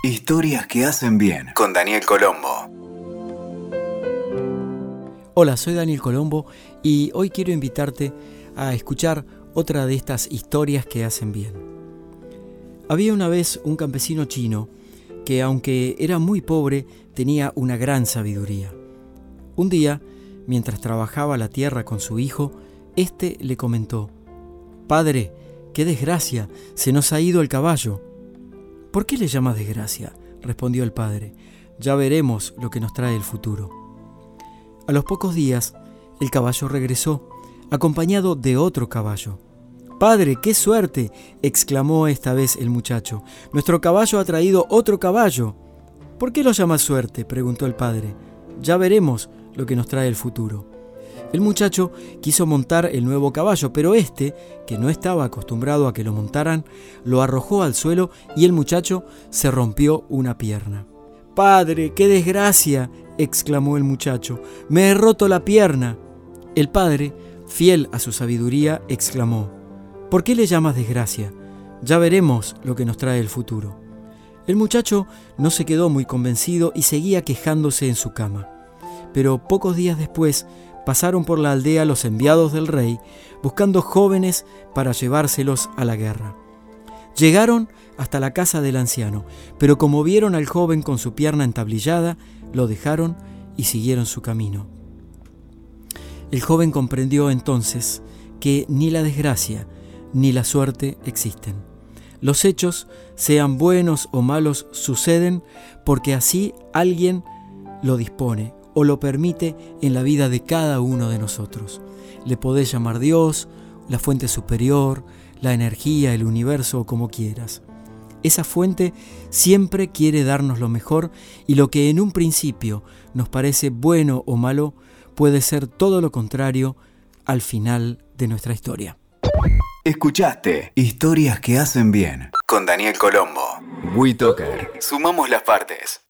Historias que hacen bien con Daniel Colombo. Hola, soy Daniel Colombo y hoy quiero invitarte a escuchar otra de estas historias que hacen bien. Había una vez un campesino chino que aunque era muy pobre tenía una gran sabiduría. Un día, mientras trabajaba la tierra con su hijo, éste le comentó, Padre, qué desgracia, se nos ha ido el caballo. ¿Por qué le llamas desgracia? respondió el padre. Ya veremos lo que nos trae el futuro. A los pocos días, el caballo regresó, acompañado de otro caballo. Padre, qué suerte, exclamó esta vez el muchacho. Nuestro caballo ha traído otro caballo. ¿Por qué lo llamas suerte? preguntó el padre. Ya veremos lo que nos trae el futuro. El muchacho quiso montar el nuevo caballo, pero este, que no estaba acostumbrado a que lo montaran, lo arrojó al suelo y el muchacho se rompió una pierna. Padre, qué desgracia, exclamó el muchacho, me he roto la pierna. El padre, fiel a su sabiduría, exclamó, ¿por qué le llamas desgracia? Ya veremos lo que nos trae el futuro. El muchacho no se quedó muy convencido y seguía quejándose en su cama. Pero pocos días después pasaron por la aldea los enviados del rey, buscando jóvenes para llevárselos a la guerra. Llegaron hasta la casa del anciano, pero como vieron al joven con su pierna entablillada, lo dejaron y siguieron su camino. El joven comprendió entonces que ni la desgracia ni la suerte existen. Los hechos, sean buenos o malos, suceden porque así alguien lo dispone o lo permite en la vida de cada uno de nosotros. Le podés llamar Dios, la fuente superior, la energía, el universo o como quieras. Esa fuente siempre quiere darnos lo mejor y lo que en un principio nos parece bueno o malo puede ser todo lo contrario al final de nuestra historia. Escuchaste Historias que hacen bien con Daniel Colombo. WeToker. Sumamos las partes.